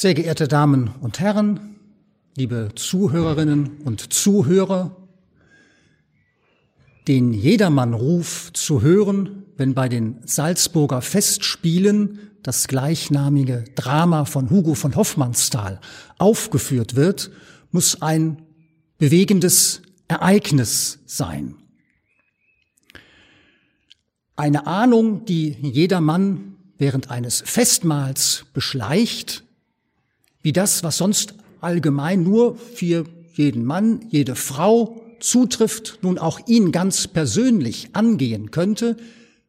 Sehr geehrte Damen und Herren, liebe Zuhörerinnen und Zuhörer, den Jedermannruf zu hören, wenn bei den Salzburger Festspielen das gleichnamige Drama von Hugo von Hoffmannsthal aufgeführt wird, muss ein bewegendes Ereignis sein. Eine Ahnung, die jedermann während eines Festmahls beschleicht, wie das, was sonst allgemein nur für jeden Mann, jede Frau zutrifft, nun auch ihn ganz persönlich angehen könnte,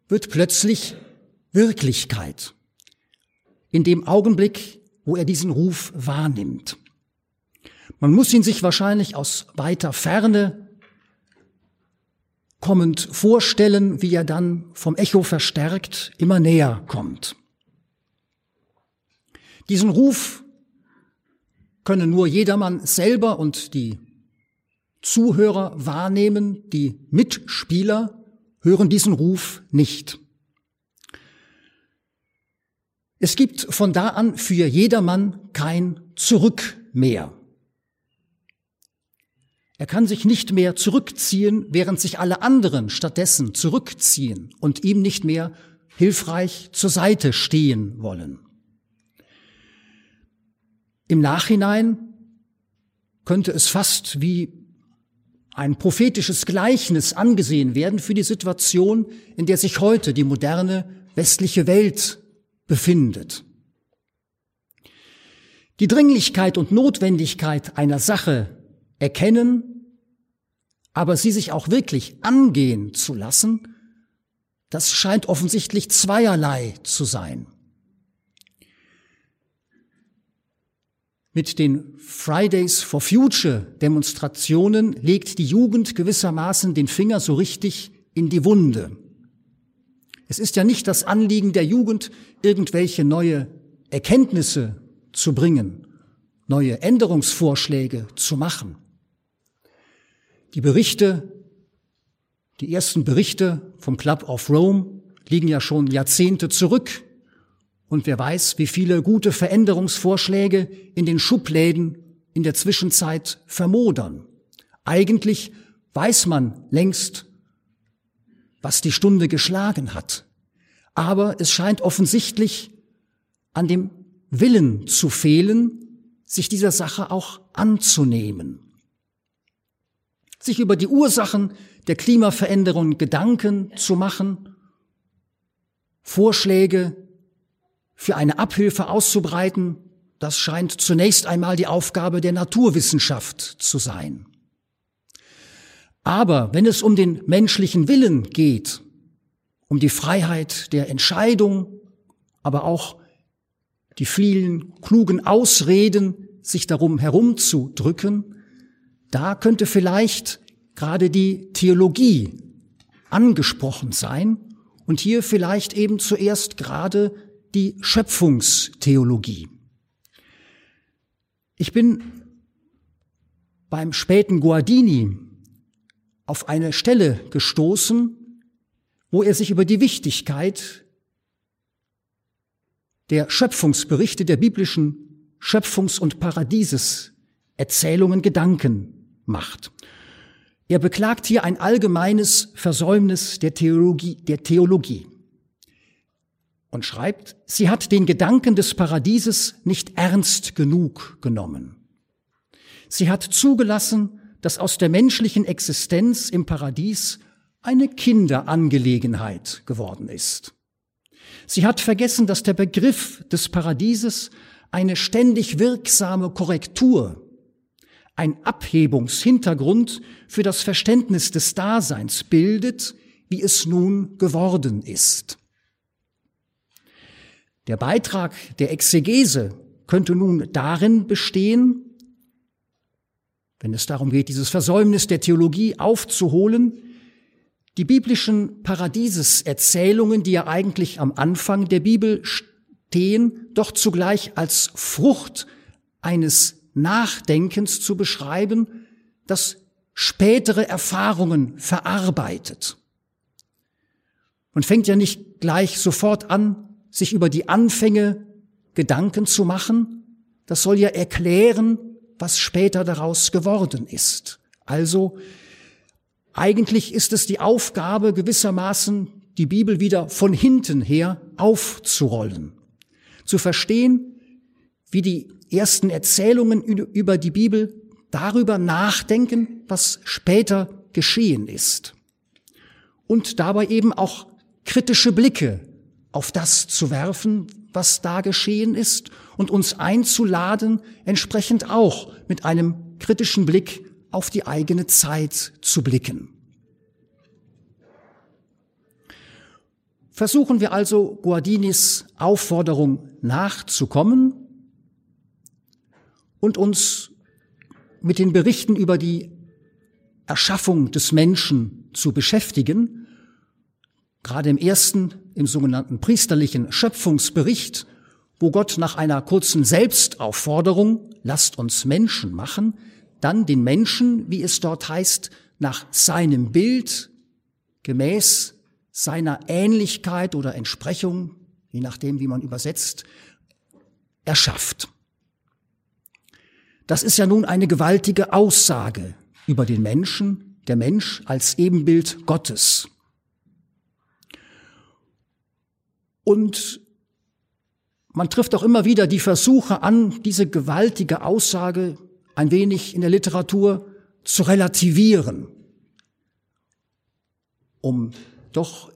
wird plötzlich Wirklichkeit. In dem Augenblick, wo er diesen Ruf wahrnimmt. Man muss ihn sich wahrscheinlich aus weiter Ferne kommend vorstellen, wie er dann vom Echo verstärkt immer näher kommt. Diesen Ruf können nur jedermann selber und die Zuhörer wahrnehmen, die Mitspieler hören diesen Ruf nicht. Es gibt von da an für jedermann kein Zurück mehr. Er kann sich nicht mehr zurückziehen, während sich alle anderen stattdessen zurückziehen und ihm nicht mehr hilfreich zur Seite stehen wollen. Im Nachhinein könnte es fast wie ein prophetisches Gleichnis angesehen werden für die Situation, in der sich heute die moderne westliche Welt befindet. Die Dringlichkeit und Notwendigkeit einer Sache erkennen, aber sie sich auch wirklich angehen zu lassen, das scheint offensichtlich zweierlei zu sein. Mit den Fridays for Future Demonstrationen legt die Jugend gewissermaßen den Finger so richtig in die Wunde. Es ist ja nicht das Anliegen der Jugend, irgendwelche neue Erkenntnisse zu bringen, neue Änderungsvorschläge zu machen. Die Berichte, die ersten Berichte vom Club of Rome liegen ja schon Jahrzehnte zurück. Und wer weiß, wie viele gute Veränderungsvorschläge in den Schubläden in der Zwischenzeit vermodern. Eigentlich weiß man längst, was die Stunde geschlagen hat. Aber es scheint offensichtlich an dem Willen zu fehlen, sich dieser Sache auch anzunehmen sich über die Ursachen der Klimaveränderung Gedanken zu machen, Vorschläge für eine Abhilfe auszubreiten, das scheint zunächst einmal die Aufgabe der Naturwissenschaft zu sein. Aber wenn es um den menschlichen Willen geht, um die Freiheit der Entscheidung, aber auch die vielen klugen Ausreden, sich darum herumzudrücken, da könnte vielleicht gerade die Theologie angesprochen sein und hier vielleicht eben zuerst gerade die Schöpfungstheologie. Ich bin beim späten Guardini auf eine Stelle gestoßen, wo er sich über die Wichtigkeit der Schöpfungsberichte der biblischen Schöpfungs- und Paradieseserzählungen Gedanken macht. Er beklagt hier ein allgemeines Versäumnis der Theologie, der Theologie und schreibt, sie hat den Gedanken des Paradieses nicht ernst genug genommen. Sie hat zugelassen, dass aus der menschlichen Existenz im Paradies eine Kinderangelegenheit geworden ist. Sie hat vergessen, dass der Begriff des Paradieses eine ständig wirksame Korrektur ein Abhebungshintergrund für das Verständnis des Daseins bildet, wie es nun geworden ist. Der Beitrag der Exegese könnte nun darin bestehen, wenn es darum geht, dieses Versäumnis der Theologie aufzuholen, die biblischen Paradieseserzählungen, die ja eigentlich am Anfang der Bibel stehen, doch zugleich als Frucht eines Nachdenkens zu beschreiben, das spätere Erfahrungen verarbeitet. Man fängt ja nicht gleich sofort an, sich über die Anfänge Gedanken zu machen, das soll ja erklären, was später daraus geworden ist. Also eigentlich ist es die Aufgabe gewissermaßen, die Bibel wieder von hinten her aufzurollen, zu verstehen, wie die ersten Erzählungen über die Bibel darüber nachdenken, was später geschehen ist. Und dabei eben auch kritische Blicke auf das zu werfen, was da geschehen ist und uns einzuladen, entsprechend auch mit einem kritischen Blick auf die eigene Zeit zu blicken. Versuchen wir also Guardinis Aufforderung nachzukommen und uns mit den Berichten über die Erschaffung des Menschen zu beschäftigen. Gerade im ersten, im sogenannten priesterlichen Schöpfungsbericht, wo Gott nach einer kurzen Selbstaufforderung, lasst uns Menschen machen, dann den Menschen, wie es dort heißt, nach seinem Bild, gemäß seiner Ähnlichkeit oder Entsprechung, je nachdem, wie man übersetzt, erschafft. Das ist ja nun eine gewaltige Aussage über den Menschen, der Mensch als Ebenbild Gottes. Und man trifft auch immer wieder die Versuche an, diese gewaltige Aussage ein wenig in der Literatur zu relativieren, um doch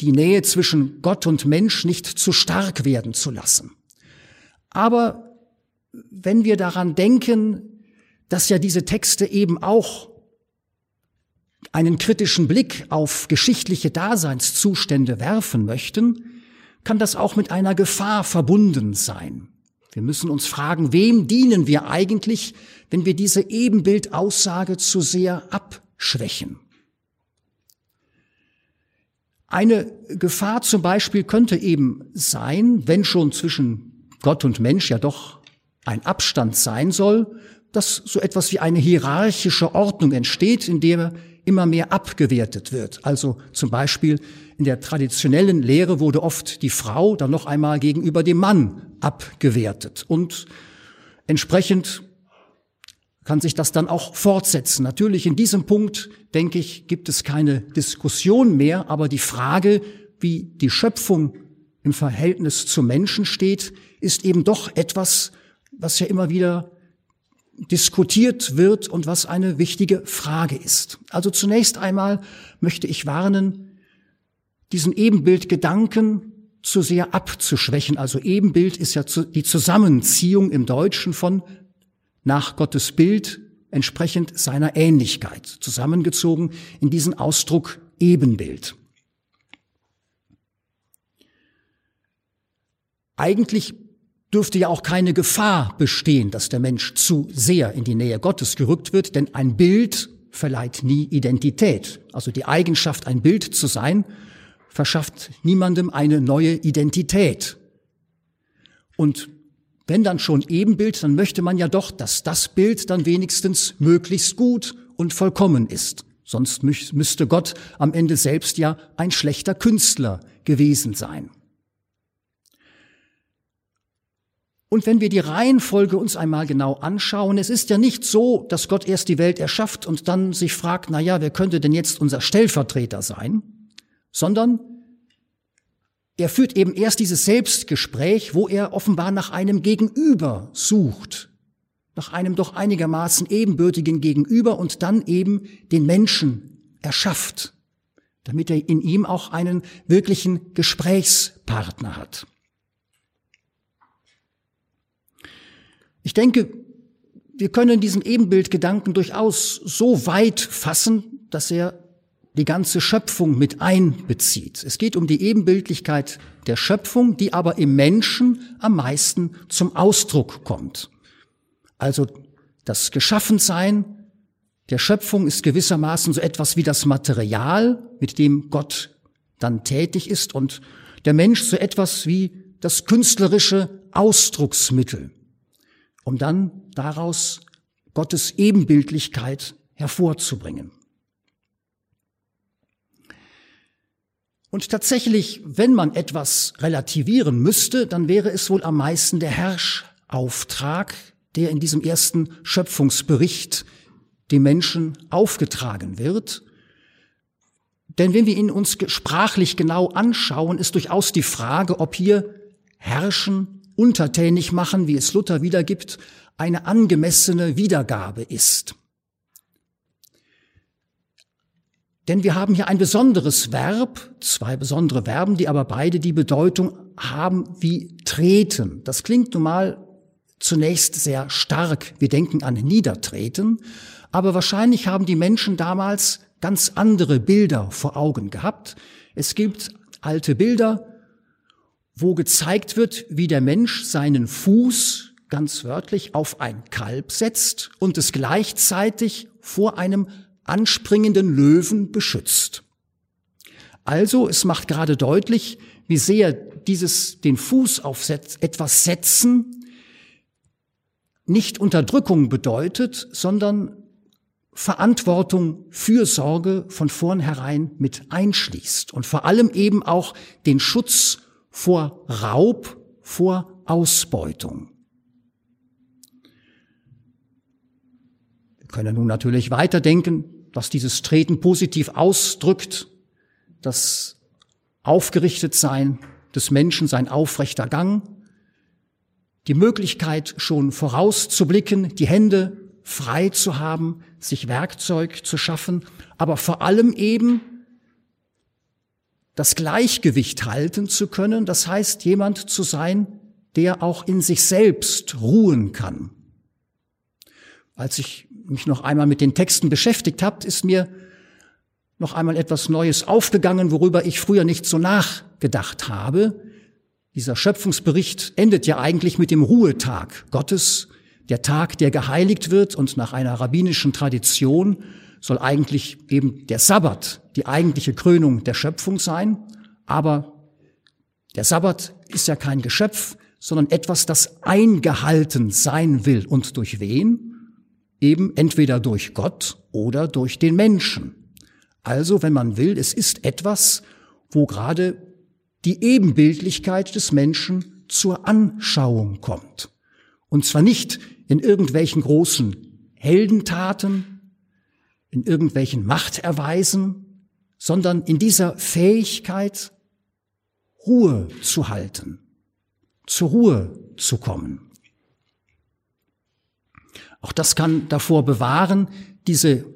die Nähe zwischen Gott und Mensch nicht zu stark werden zu lassen. Aber wenn wir daran denken, dass ja diese Texte eben auch einen kritischen Blick auf geschichtliche Daseinszustände werfen möchten, kann das auch mit einer Gefahr verbunden sein. Wir müssen uns fragen, wem dienen wir eigentlich, wenn wir diese Ebenbildaussage zu sehr abschwächen? Eine Gefahr zum Beispiel könnte eben sein, wenn schon zwischen Gott und Mensch ja doch ein Abstand sein soll, dass so etwas wie eine hierarchische Ordnung entsteht, in der immer mehr abgewertet wird. Also zum Beispiel in der traditionellen Lehre wurde oft die Frau dann noch einmal gegenüber dem Mann abgewertet. Und entsprechend kann sich das dann auch fortsetzen. Natürlich in diesem Punkt, denke ich, gibt es keine Diskussion mehr, aber die Frage, wie die Schöpfung im Verhältnis zum Menschen steht, ist eben doch etwas, was ja immer wieder diskutiert wird und was eine wichtige Frage ist. Also zunächst einmal möchte ich warnen, diesen Ebenbildgedanken zu sehr abzuschwächen. Also Ebenbild ist ja die Zusammenziehung im Deutschen von nach Gottes Bild entsprechend seiner Ähnlichkeit, zusammengezogen in diesen Ausdruck Ebenbild. Eigentlich dürfte ja auch keine Gefahr bestehen, dass der Mensch zu sehr in die Nähe Gottes gerückt wird, denn ein Bild verleiht nie Identität. Also die Eigenschaft, ein Bild zu sein, verschafft niemandem eine neue Identität. Und wenn dann schon Ebenbild, dann möchte man ja doch, dass das Bild dann wenigstens möglichst gut und vollkommen ist. Sonst müsste Gott am Ende selbst ja ein schlechter Künstler gewesen sein. Und wenn wir die Reihenfolge uns einmal genau anschauen, es ist ja nicht so, dass Gott erst die Welt erschafft und dann sich fragt, na ja, wer könnte denn jetzt unser Stellvertreter sein? Sondern er führt eben erst dieses Selbstgespräch, wo er offenbar nach einem Gegenüber sucht, nach einem doch einigermaßen ebenbürtigen Gegenüber und dann eben den Menschen erschafft, damit er in ihm auch einen wirklichen Gesprächspartner hat. Ich denke, wir können diesen Ebenbildgedanken durchaus so weit fassen, dass er die ganze Schöpfung mit einbezieht. Es geht um die Ebenbildlichkeit der Schöpfung, die aber im Menschen am meisten zum Ausdruck kommt. Also das Geschaffensein der Schöpfung ist gewissermaßen so etwas wie das Material, mit dem Gott dann tätig ist und der Mensch so etwas wie das künstlerische Ausdrucksmittel um dann daraus Gottes Ebenbildlichkeit hervorzubringen. Und tatsächlich, wenn man etwas relativieren müsste, dann wäre es wohl am meisten der Herrsch Auftrag, der in diesem ersten Schöpfungsbericht dem Menschen aufgetragen wird. Denn wenn wir ihn uns sprachlich genau anschauen, ist durchaus die Frage, ob hier herrschen, untertänig machen, wie es Luther wiedergibt, eine angemessene Wiedergabe ist. Denn wir haben hier ein besonderes Verb, zwei besondere Verben, die aber beide die Bedeutung haben wie treten. Das klingt nun mal zunächst sehr stark. Wir denken an niedertreten. Aber wahrscheinlich haben die Menschen damals ganz andere Bilder vor Augen gehabt. Es gibt alte Bilder, wo gezeigt wird, wie der Mensch seinen Fuß ganz wörtlich auf ein Kalb setzt und es gleichzeitig vor einem anspringenden Löwen beschützt. Also, es macht gerade deutlich, wie sehr dieses den Fuß auf etwas setzen nicht Unterdrückung bedeutet, sondern Verantwortung, Fürsorge von vornherein mit einschließt und vor allem eben auch den Schutz vor Raub, vor Ausbeutung. Wir können nun natürlich weiterdenken, was dieses Treten positiv ausdrückt, das Aufgerichtetsein des Menschen, sein aufrechter Gang, die Möglichkeit schon vorauszublicken, die Hände frei zu haben, sich Werkzeug zu schaffen, aber vor allem eben das Gleichgewicht halten zu können, das heißt jemand zu sein, der auch in sich selbst ruhen kann. Als ich mich noch einmal mit den Texten beschäftigt habe, ist mir noch einmal etwas Neues aufgegangen, worüber ich früher nicht so nachgedacht habe. Dieser Schöpfungsbericht endet ja eigentlich mit dem Ruhetag Gottes, der Tag, der geheiligt wird und nach einer rabbinischen Tradition soll eigentlich eben der Sabbat die eigentliche Krönung der Schöpfung sein. Aber der Sabbat ist ja kein Geschöpf, sondern etwas, das eingehalten sein will. Und durch wen? Eben entweder durch Gott oder durch den Menschen. Also, wenn man will, es ist etwas, wo gerade die Ebenbildlichkeit des Menschen zur Anschauung kommt. Und zwar nicht in irgendwelchen großen Heldentaten, in irgendwelchen Machterweisen, sondern in dieser Fähigkeit, Ruhe zu halten, zur Ruhe zu kommen. Auch das kann davor bewahren, diese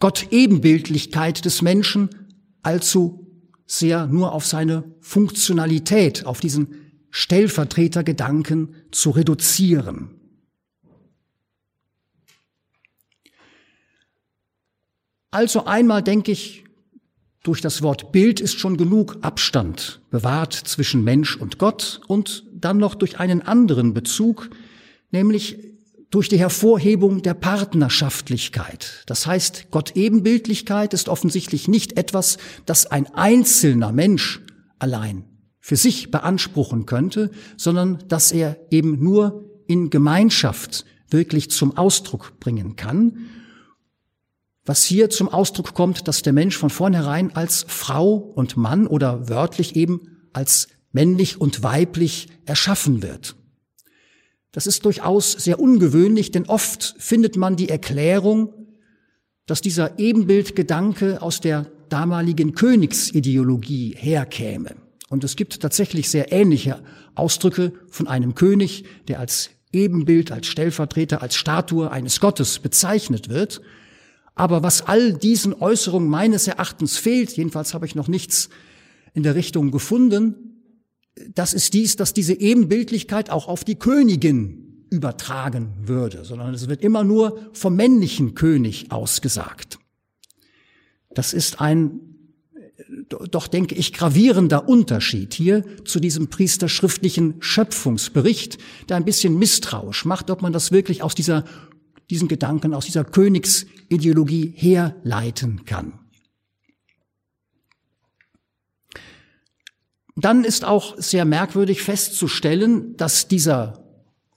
Gott-Ebenbildlichkeit des Menschen allzu sehr nur auf seine Funktionalität, auf diesen Stellvertretergedanken zu reduzieren. Also einmal denke ich, durch das Wort Bild ist schon genug Abstand bewahrt zwischen Mensch und Gott und dann noch durch einen anderen Bezug, nämlich durch die Hervorhebung der Partnerschaftlichkeit. Das heißt, Gott Ebenbildlichkeit ist offensichtlich nicht etwas, das ein einzelner Mensch allein für sich beanspruchen könnte, sondern dass er eben nur in Gemeinschaft wirklich zum Ausdruck bringen kann. Was hier zum Ausdruck kommt, dass der Mensch von vornherein als Frau und Mann oder wörtlich eben als männlich und weiblich erschaffen wird. Das ist durchaus sehr ungewöhnlich, denn oft findet man die Erklärung, dass dieser Ebenbildgedanke aus der damaligen Königsideologie herkäme. Und es gibt tatsächlich sehr ähnliche Ausdrücke von einem König, der als Ebenbild, als Stellvertreter, als Statue eines Gottes bezeichnet wird. Aber was all diesen Äußerungen meines Erachtens fehlt, jedenfalls habe ich noch nichts in der Richtung gefunden, das ist dies, dass diese Ebenbildlichkeit auch auf die Königin übertragen würde, sondern es wird immer nur vom männlichen König ausgesagt. Das ist ein doch denke ich, gravierender Unterschied hier zu diesem priesterschriftlichen Schöpfungsbericht, der ein bisschen misstrauisch macht, ob man das wirklich aus dieser, diesen Gedanken, aus dieser Königsideologie herleiten kann. Dann ist auch sehr merkwürdig festzustellen, dass dieser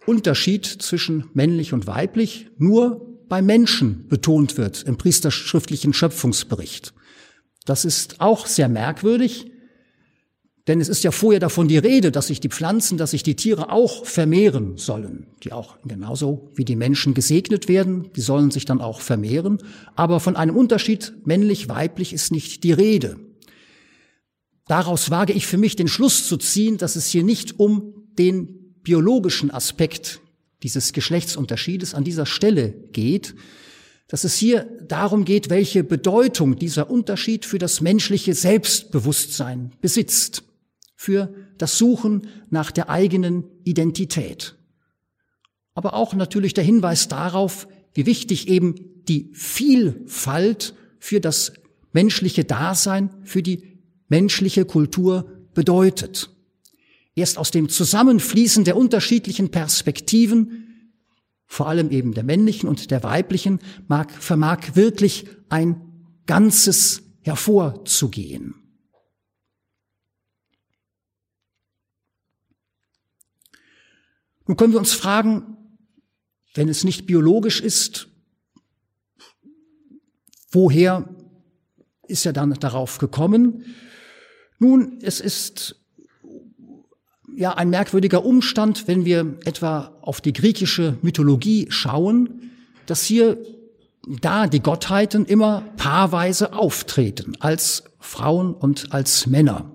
Unterschied zwischen männlich und weiblich nur bei Menschen betont wird im priesterschriftlichen Schöpfungsbericht. Das ist auch sehr merkwürdig, Denn es ist ja vorher davon die Rede, dass sich die Pflanzen, dass sich die Tiere auch vermehren sollen, die auch genauso wie die Menschen gesegnet werden, die sollen sich dann auch vermehren. Aber von einem Unterschied männlich-weiblich ist nicht die Rede. Daraus wage ich für mich den Schluss zu ziehen, dass es hier nicht um den biologischen Aspekt dieses Geschlechtsunterschiedes an dieser Stelle geht, dass es hier darum geht, welche Bedeutung dieser Unterschied für das menschliche Selbstbewusstsein besitzt für das Suchen nach der eigenen Identität. Aber auch natürlich der Hinweis darauf, wie wichtig eben die Vielfalt für das menschliche Dasein, für die menschliche Kultur bedeutet. Erst aus dem Zusammenfließen der unterschiedlichen Perspektiven, vor allem eben der männlichen und der weiblichen, mag, vermag wirklich ein Ganzes hervorzugehen. Nun können wir uns fragen, wenn es nicht biologisch ist, woher ist er dann darauf gekommen? Nun, es ist ja ein merkwürdiger Umstand, wenn wir etwa auf die griechische Mythologie schauen, dass hier da die Gottheiten immer paarweise auftreten, als Frauen und als Männer.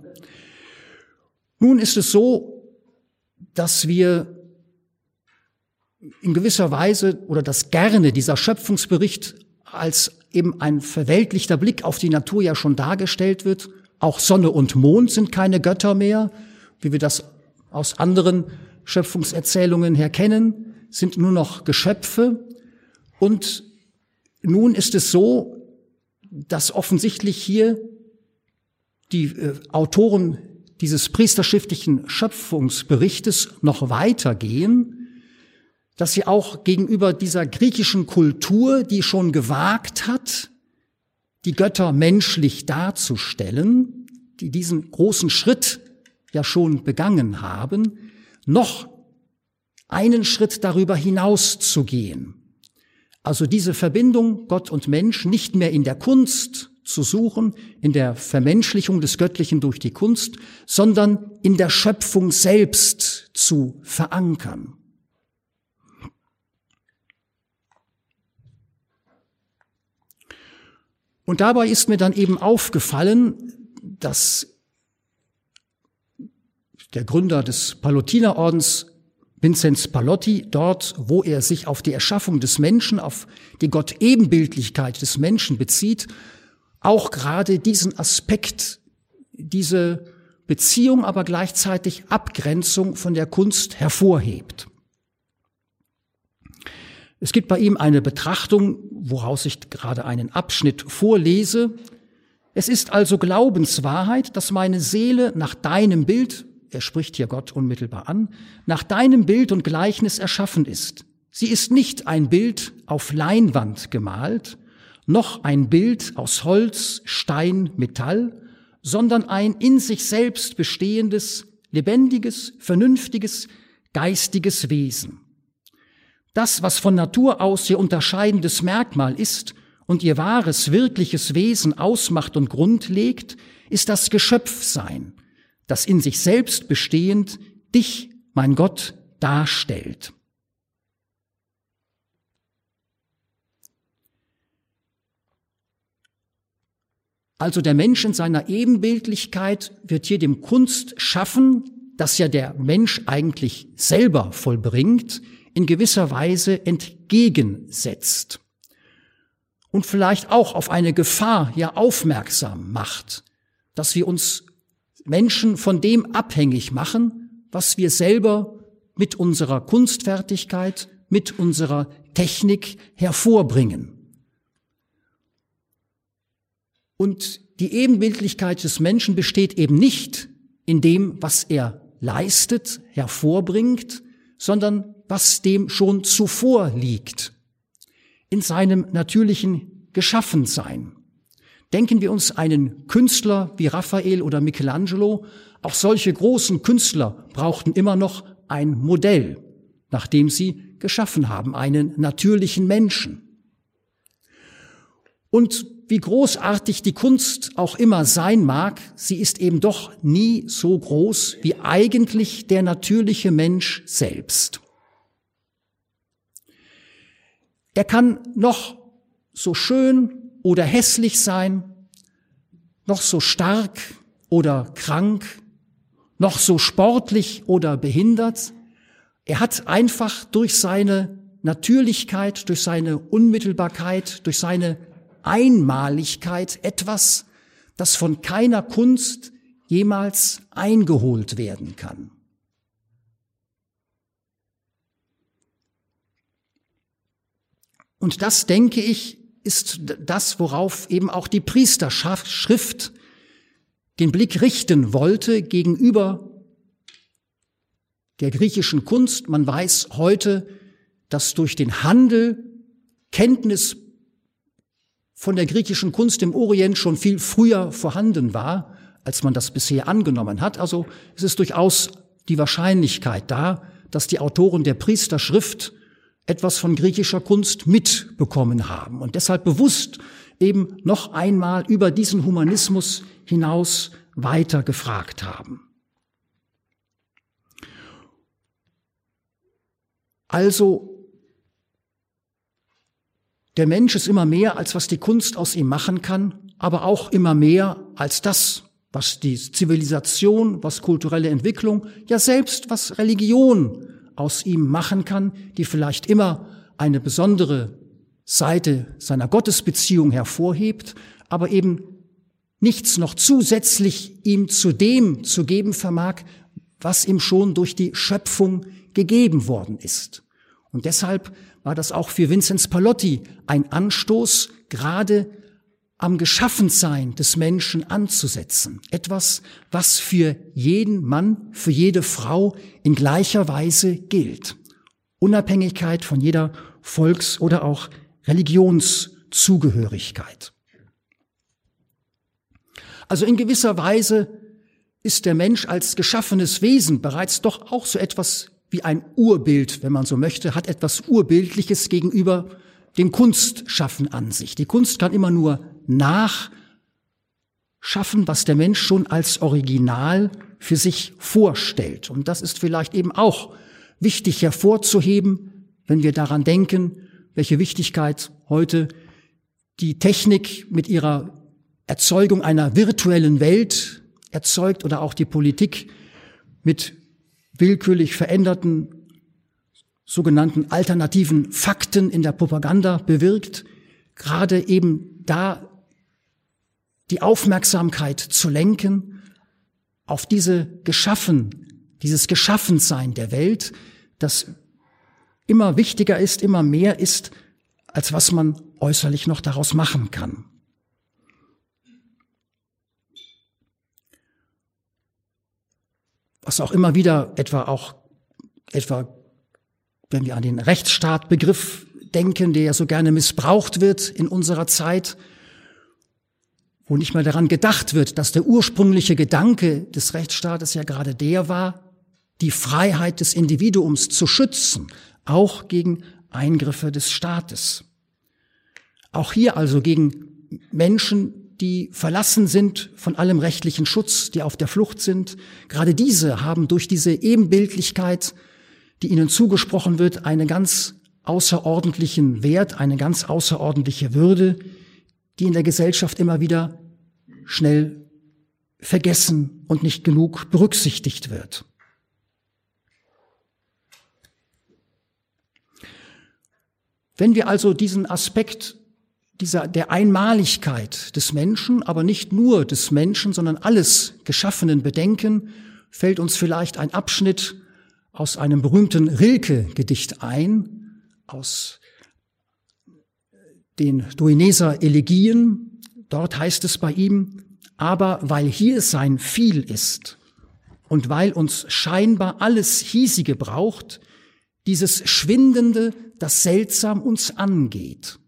Nun ist es so, dass wir in gewisser Weise oder das gerne dieser Schöpfungsbericht als eben ein verweltlichter Blick auf die Natur ja schon dargestellt wird. Auch Sonne und Mond sind keine Götter mehr, wie wir das aus anderen Schöpfungserzählungen her kennen, sind nur noch Geschöpfe. Und nun ist es so, dass offensichtlich hier die äh, Autoren dieses priesterschriftlichen Schöpfungsberichtes noch weitergehen dass sie auch gegenüber dieser griechischen Kultur, die schon gewagt hat, die Götter menschlich darzustellen, die diesen großen Schritt ja schon begangen haben, noch einen Schritt darüber hinaus zu gehen. Also diese Verbindung Gott und Mensch nicht mehr in der Kunst zu suchen, in der Vermenschlichung des Göttlichen durch die Kunst, sondern in der Schöpfung selbst zu verankern. Und dabei ist mir dann eben aufgefallen, dass der Gründer des Pallotinerordens Vinzenz Pallotti dort, wo er sich auf die Erschaffung des Menschen, auf die Gott-Ebenbildlichkeit des Menschen bezieht, auch gerade diesen Aspekt, diese Beziehung, aber gleichzeitig Abgrenzung von der Kunst hervorhebt. Es gibt bei ihm eine Betrachtung, woraus ich gerade einen Abschnitt vorlese. Es ist also Glaubenswahrheit, dass meine Seele nach deinem Bild, er spricht hier Gott unmittelbar an, nach deinem Bild und Gleichnis erschaffen ist. Sie ist nicht ein Bild auf Leinwand gemalt, noch ein Bild aus Holz, Stein, Metall, sondern ein in sich selbst bestehendes, lebendiges, vernünftiges, geistiges Wesen. Das, was von Natur aus ihr unterscheidendes Merkmal ist und ihr wahres, wirkliches Wesen ausmacht und Grund legt, ist das Geschöpfsein, das in sich selbst bestehend dich, mein Gott, darstellt. Also der Mensch in seiner Ebenbildlichkeit wird hier dem Kunst schaffen, das ja der Mensch eigentlich selber vollbringt, in gewisser Weise entgegensetzt und vielleicht auch auf eine Gefahr ja aufmerksam macht, dass wir uns Menschen von dem abhängig machen, was wir selber mit unserer Kunstfertigkeit, mit unserer Technik hervorbringen. Und die Ebenbildlichkeit des Menschen besteht eben nicht in dem, was er leistet, hervorbringt, sondern was dem schon zuvor liegt, in seinem natürlichen Geschaffensein. Denken wir uns einen Künstler wie Raphael oder Michelangelo, auch solche großen Künstler brauchten immer noch ein Modell, nach dem sie geschaffen haben, einen natürlichen Menschen. Und wie großartig die Kunst auch immer sein mag, sie ist eben doch nie so groß wie eigentlich der natürliche Mensch selbst. Er kann noch so schön oder hässlich sein, noch so stark oder krank, noch so sportlich oder behindert. Er hat einfach durch seine Natürlichkeit, durch seine Unmittelbarkeit, durch seine Einmaligkeit etwas, das von keiner Kunst jemals eingeholt werden kann. Und das, denke ich, ist das, worauf eben auch die Priesterschaft den Blick richten wollte gegenüber der griechischen Kunst. Man weiß heute, dass durch den Handel Kenntnis von der griechischen Kunst im Orient schon viel früher vorhanden war, als man das bisher angenommen hat. Also es ist durchaus die Wahrscheinlichkeit da, dass die Autoren der Priesterschrift etwas von griechischer Kunst mitbekommen haben und deshalb bewusst eben noch einmal über diesen Humanismus hinaus weiter gefragt haben. Also der Mensch ist immer mehr, als was die Kunst aus ihm machen kann, aber auch immer mehr als das, was die Zivilisation, was kulturelle Entwicklung, ja selbst was Religion aus ihm machen kann, die vielleicht immer eine besondere Seite seiner Gottesbeziehung hervorhebt, aber eben nichts noch zusätzlich ihm zu dem zu geben vermag, was ihm schon durch die Schöpfung gegeben worden ist. Und deshalb war das auch für Vinzenz Palotti ein Anstoß, gerade am Geschaffensein des Menschen anzusetzen. Etwas, was für jeden Mann, für jede Frau in gleicher Weise gilt. Unabhängigkeit von jeder Volks- oder auch Religionszugehörigkeit. Also in gewisser Weise ist der Mensch als geschaffenes Wesen bereits doch auch so etwas wie ein Urbild, wenn man so möchte, hat etwas Urbildliches gegenüber dem Kunstschaffen an sich. Die Kunst kann immer nur nachschaffen, was der Mensch schon als Original für sich vorstellt. Und das ist vielleicht eben auch wichtig hervorzuheben, wenn wir daran denken, welche Wichtigkeit heute die Technik mit ihrer Erzeugung einer virtuellen Welt erzeugt oder auch die Politik mit willkürlich veränderten sogenannten alternativen Fakten in der Propaganda bewirkt, gerade eben da die Aufmerksamkeit zu lenken auf diese Geschaffen, dieses Geschaffensein der Welt, das immer wichtiger ist, immer mehr ist, als was man äußerlich noch daraus machen kann. was auch immer wieder etwa auch, etwa, wenn wir an den Rechtsstaatbegriff denken, der ja so gerne missbraucht wird in unserer Zeit, wo nicht mehr daran gedacht wird, dass der ursprüngliche Gedanke des Rechtsstaates ja gerade der war, die Freiheit des Individuums zu schützen, auch gegen Eingriffe des Staates. Auch hier also gegen Menschen, die verlassen sind von allem rechtlichen Schutz, die auf der Flucht sind. Gerade diese haben durch diese Ebenbildlichkeit, die ihnen zugesprochen wird, einen ganz außerordentlichen Wert, eine ganz außerordentliche Würde, die in der Gesellschaft immer wieder schnell vergessen und nicht genug berücksichtigt wird. Wenn wir also diesen Aspekt dieser, der Einmaligkeit des Menschen, aber nicht nur des Menschen, sondern alles Geschaffenen bedenken, fällt uns vielleicht ein Abschnitt aus einem berühmten Rilke-Gedicht ein, aus den Duineser Elegien. Dort heißt es bei ihm, aber weil hier sein viel ist und weil uns scheinbar alles Hiesige braucht, dieses Schwindende, das seltsam uns angeht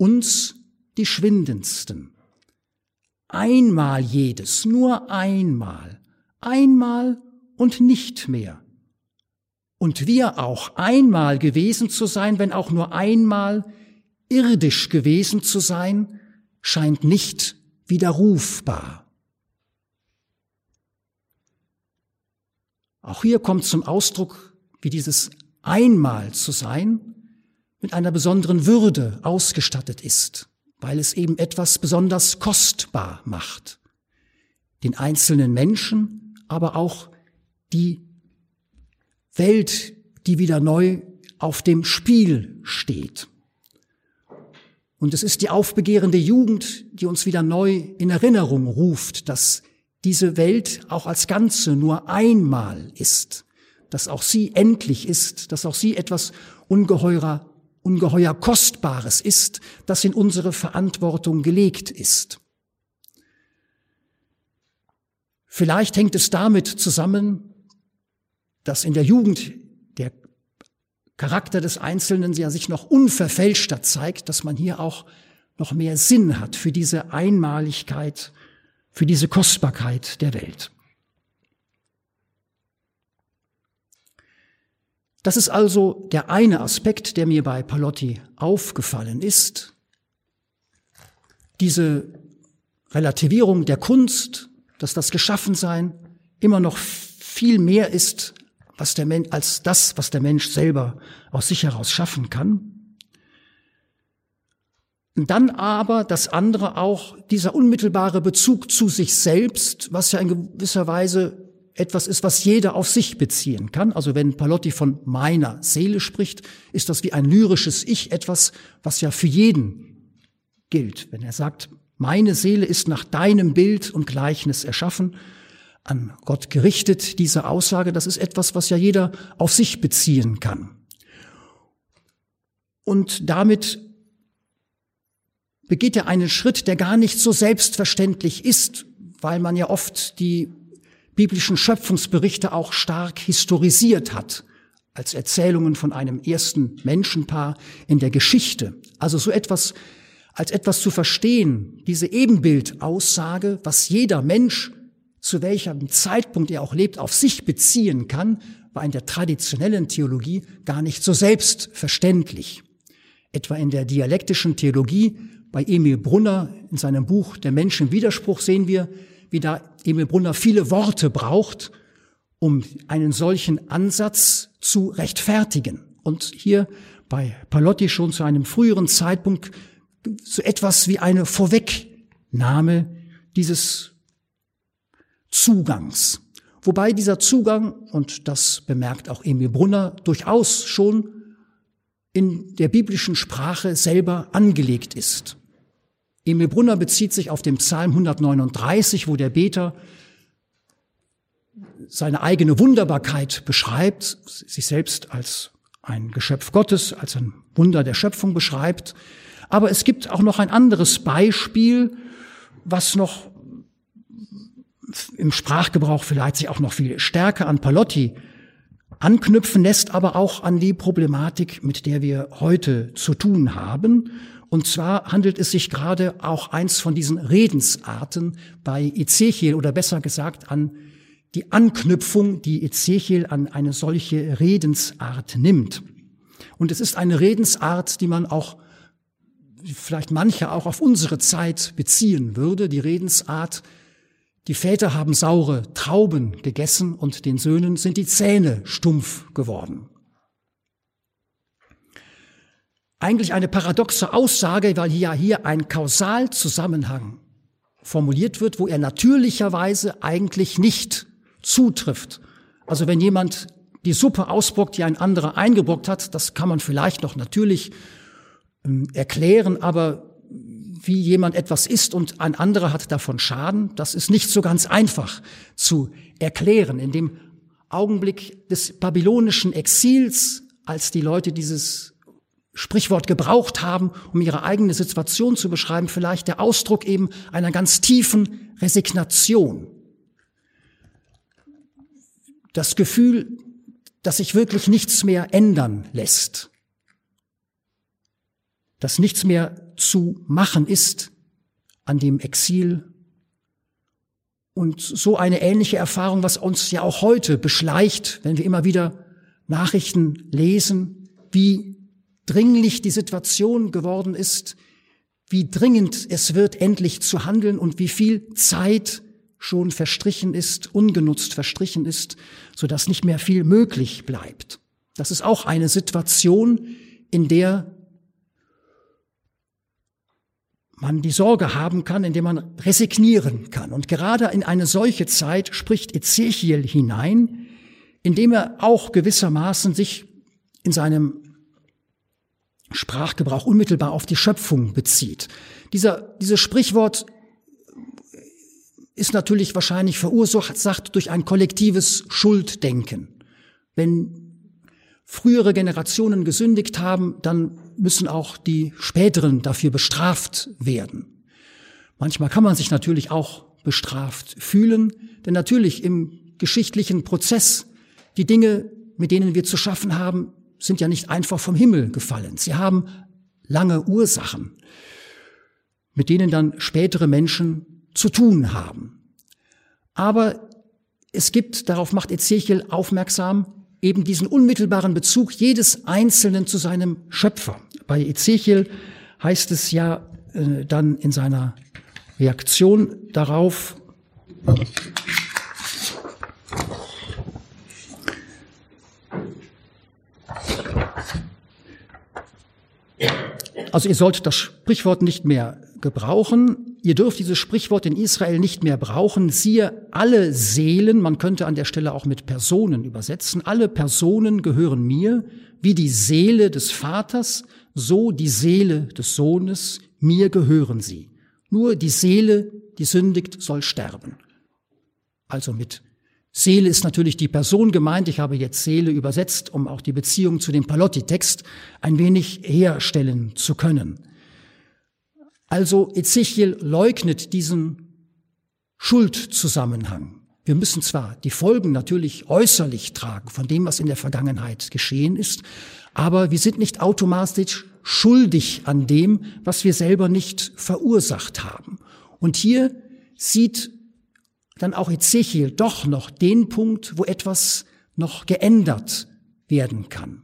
uns die schwindendsten. Einmal jedes, nur einmal, einmal und nicht mehr. Und wir auch einmal gewesen zu sein, wenn auch nur einmal irdisch gewesen zu sein, scheint nicht widerrufbar. Auch hier kommt zum Ausdruck, wie dieses einmal zu sein mit einer besonderen Würde ausgestattet ist, weil es eben etwas besonders kostbar macht. Den einzelnen Menschen, aber auch die Welt, die wieder neu auf dem Spiel steht. Und es ist die aufbegehrende Jugend, die uns wieder neu in Erinnerung ruft, dass diese Welt auch als Ganze nur einmal ist, dass auch sie endlich ist, dass auch sie etwas ungeheurer, ungeheuer Kostbares ist, das in unsere Verantwortung gelegt ist. Vielleicht hängt es damit zusammen, dass in der Jugend Charakter des Einzelnen ja sich noch unverfälschter zeigt, dass man hier auch noch mehr Sinn hat für diese Einmaligkeit, für diese Kostbarkeit der Welt. Das ist also der eine Aspekt, der mir bei Palotti aufgefallen ist. Diese Relativierung der Kunst, dass das Geschaffensein immer noch viel mehr ist was der Mensch, als das, was der Mensch selber aus sich heraus schaffen kann. Und dann aber das andere auch dieser unmittelbare Bezug zu sich selbst, was ja in gewisser Weise etwas ist, was jeder auf sich beziehen kann. Also wenn Palotti von meiner Seele spricht, ist das wie ein lyrisches Ich etwas, was ja für jeden gilt. Wenn er sagt, meine Seele ist nach deinem Bild und Gleichnis erschaffen, an Gott gerichtet, diese Aussage, das ist etwas, was ja jeder auf sich beziehen kann. Und damit begeht er einen Schritt, der gar nicht so selbstverständlich ist, weil man ja oft die biblischen Schöpfungsberichte auch stark historisiert hat, als Erzählungen von einem ersten Menschenpaar in der Geschichte. Also so etwas, als etwas zu verstehen, diese Ebenbildaussage, was jeder Mensch zu welchem Zeitpunkt er auch lebt, auf sich beziehen kann, war in der traditionellen Theologie gar nicht so selbstverständlich. Etwa in der dialektischen Theologie bei Emil Brunner in seinem Buch Der Mensch im Widerspruch sehen wir, wie da Emil Brunner viele Worte braucht, um einen solchen Ansatz zu rechtfertigen. Und hier bei Palotti schon zu einem früheren Zeitpunkt so etwas wie eine Vorwegnahme dieses Zugangs. Wobei dieser Zugang, und das bemerkt auch Emil Brunner, durchaus schon in der biblischen Sprache selber angelegt ist. Emil Brunner bezieht sich auf den Psalm 139, wo der Beter seine eigene Wunderbarkeit beschreibt, sich selbst als ein Geschöpf Gottes, als ein Wunder der Schöpfung beschreibt. Aber es gibt auch noch ein anderes Beispiel, was noch im Sprachgebrauch vielleicht sich auch noch viel stärker an Palotti anknüpfen lässt, aber auch an die Problematik, mit der wir heute zu tun haben. Und zwar handelt es sich gerade auch eins von diesen Redensarten bei Ezechiel oder besser gesagt an die Anknüpfung, die Ezechiel an eine solche Redensart nimmt. Und es ist eine Redensart, die man auch vielleicht manche auch auf unsere Zeit beziehen würde, die Redensart die Väter haben saure Trauben gegessen und den Söhnen sind die Zähne stumpf geworden. Eigentlich eine paradoxe Aussage, weil ja hier ein Kausalzusammenhang formuliert wird, wo er natürlicherweise eigentlich nicht zutrifft. Also wenn jemand die Suppe ausbockt, die ein anderer eingebrockt hat, das kann man vielleicht noch natürlich ähm, erklären, aber wie jemand etwas isst und ein anderer hat davon Schaden, das ist nicht so ganz einfach zu erklären. In dem Augenblick des babylonischen Exils, als die Leute dieses Sprichwort gebraucht haben, um ihre eigene Situation zu beschreiben, vielleicht der Ausdruck eben einer ganz tiefen Resignation. Das Gefühl, dass sich wirklich nichts mehr ändern lässt. Dass nichts mehr zu machen ist an dem Exil. Und so eine ähnliche Erfahrung, was uns ja auch heute beschleicht, wenn wir immer wieder Nachrichten lesen, wie dringlich die Situation geworden ist, wie dringend es wird, endlich zu handeln und wie viel Zeit schon verstrichen ist, ungenutzt verstrichen ist, so dass nicht mehr viel möglich bleibt. Das ist auch eine Situation, in der man die Sorge haben kann, indem man resignieren kann. Und gerade in eine solche Zeit spricht Ezechiel hinein, indem er auch gewissermaßen sich in seinem Sprachgebrauch unmittelbar auf die Schöpfung bezieht. Dieser, dieses Sprichwort ist natürlich wahrscheinlich verursacht durch ein kollektives Schulddenken. Wenn frühere Generationen gesündigt haben, dann müssen auch die späteren dafür bestraft werden. Manchmal kann man sich natürlich auch bestraft fühlen, denn natürlich im geschichtlichen Prozess die Dinge, mit denen wir zu schaffen haben, sind ja nicht einfach vom Himmel gefallen. Sie haben lange Ursachen, mit denen dann spätere Menschen zu tun haben. Aber es gibt, darauf macht Ezechiel aufmerksam, eben diesen unmittelbaren Bezug jedes Einzelnen zu seinem Schöpfer. Bei Ezechiel heißt es ja äh, dann in seiner Reaktion darauf, also ihr sollt das Sprichwort nicht mehr gebrauchen. Ihr dürft dieses Sprichwort in Israel nicht mehr brauchen. Siehe, alle Seelen, man könnte an der Stelle auch mit Personen übersetzen, alle Personen gehören mir, wie die Seele des Vaters, so die Seele des Sohnes, mir gehören sie. Nur die Seele, die sündigt, soll sterben. Also mit Seele ist natürlich die Person gemeint. Ich habe jetzt Seele übersetzt, um auch die Beziehung zu dem Palotti-Text ein wenig herstellen zu können. Also Ezechiel leugnet diesen Schuldzusammenhang. Wir müssen zwar die Folgen natürlich äußerlich tragen von dem, was in der Vergangenheit geschehen ist, aber wir sind nicht automatisch schuldig an dem, was wir selber nicht verursacht haben. Und hier sieht dann auch Ezechiel doch noch den Punkt, wo etwas noch geändert werden kann.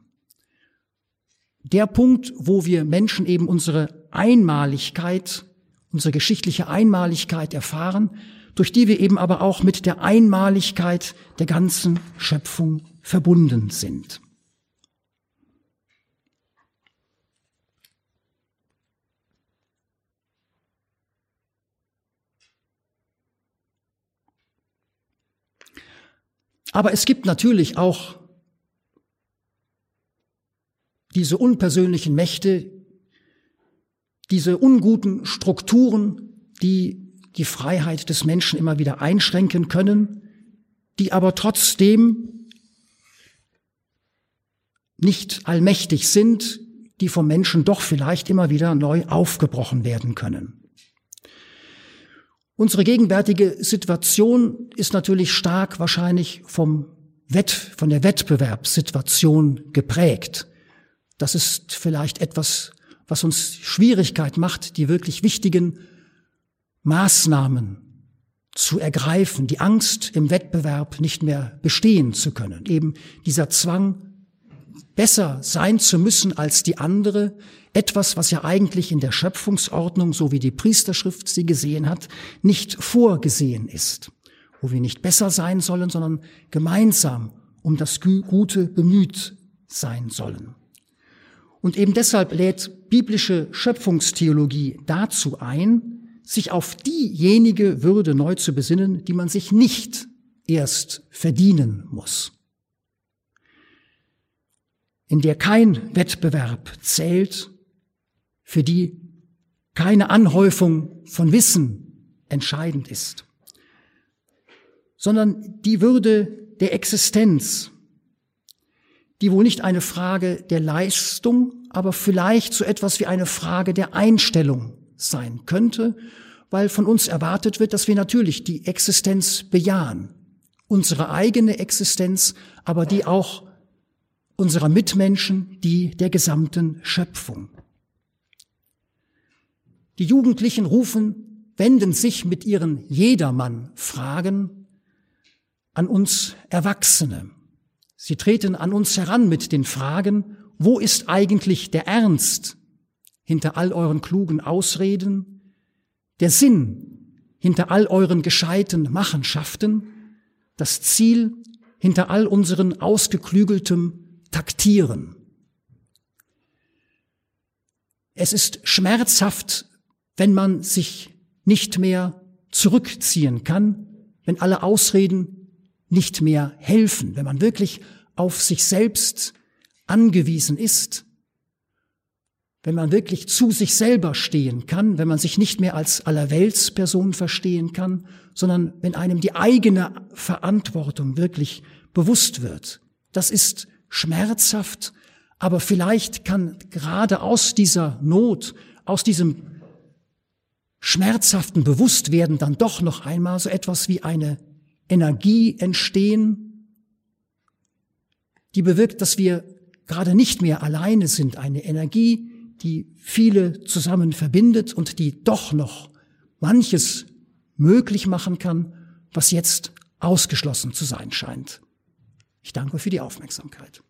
Der Punkt, wo wir Menschen eben unsere Einmaligkeit, unsere geschichtliche Einmaligkeit erfahren, durch die wir eben aber auch mit der Einmaligkeit der ganzen Schöpfung verbunden sind. Aber es gibt natürlich auch diese unpersönlichen Mächte, diese unguten Strukturen, die die Freiheit des Menschen immer wieder einschränken können, die aber trotzdem nicht allmächtig sind, die vom Menschen doch vielleicht immer wieder neu aufgebrochen werden können. Unsere gegenwärtige Situation ist natürlich stark wahrscheinlich vom Wett, von der Wettbewerbssituation geprägt. Das ist vielleicht etwas, was uns Schwierigkeit macht, die wirklich wichtigen Maßnahmen zu ergreifen, die Angst im Wettbewerb nicht mehr bestehen zu können. Eben dieser Zwang, besser sein zu müssen als die andere, etwas, was ja eigentlich in der Schöpfungsordnung, so wie die Priesterschrift sie gesehen hat, nicht vorgesehen ist, wo wir nicht besser sein sollen, sondern gemeinsam um das Gute bemüht sein sollen. Und eben deshalb lädt biblische Schöpfungstheologie dazu ein, sich auf diejenige Würde neu zu besinnen, die man sich nicht erst verdienen muss, in der kein Wettbewerb zählt, für die keine Anhäufung von Wissen entscheidend ist, sondern die Würde der Existenz, die wohl nicht eine Frage der Leistung, aber vielleicht so etwas wie eine Frage der Einstellung sein könnte, weil von uns erwartet wird, dass wir natürlich die Existenz bejahen, unsere eigene Existenz, aber die auch unserer Mitmenschen, die der gesamten Schöpfung. Die Jugendlichen rufen, wenden sich mit ihren Jedermann-Fragen an uns Erwachsene. Sie treten an uns heran mit den Fragen, wo ist eigentlich der Ernst hinter all euren klugen Ausreden, der Sinn hinter all euren gescheiten Machenschaften, das Ziel hinter all unseren ausgeklügeltem Taktieren. Es ist schmerzhaft, wenn man sich nicht mehr zurückziehen kann, wenn alle Ausreden nicht mehr helfen, wenn man wirklich auf sich selbst angewiesen ist, wenn man wirklich zu sich selber stehen kann, wenn man sich nicht mehr als Allerweltsperson verstehen kann, sondern wenn einem die eigene Verantwortung wirklich bewusst wird. Das ist schmerzhaft, aber vielleicht kann gerade aus dieser Not, aus diesem schmerzhaften Bewusstwerden dann doch noch einmal so etwas wie eine Energie entstehen, die bewirkt, dass wir gerade nicht mehr alleine sind. Eine Energie, die viele zusammen verbindet und die doch noch manches möglich machen kann, was jetzt ausgeschlossen zu sein scheint. Ich danke für die Aufmerksamkeit.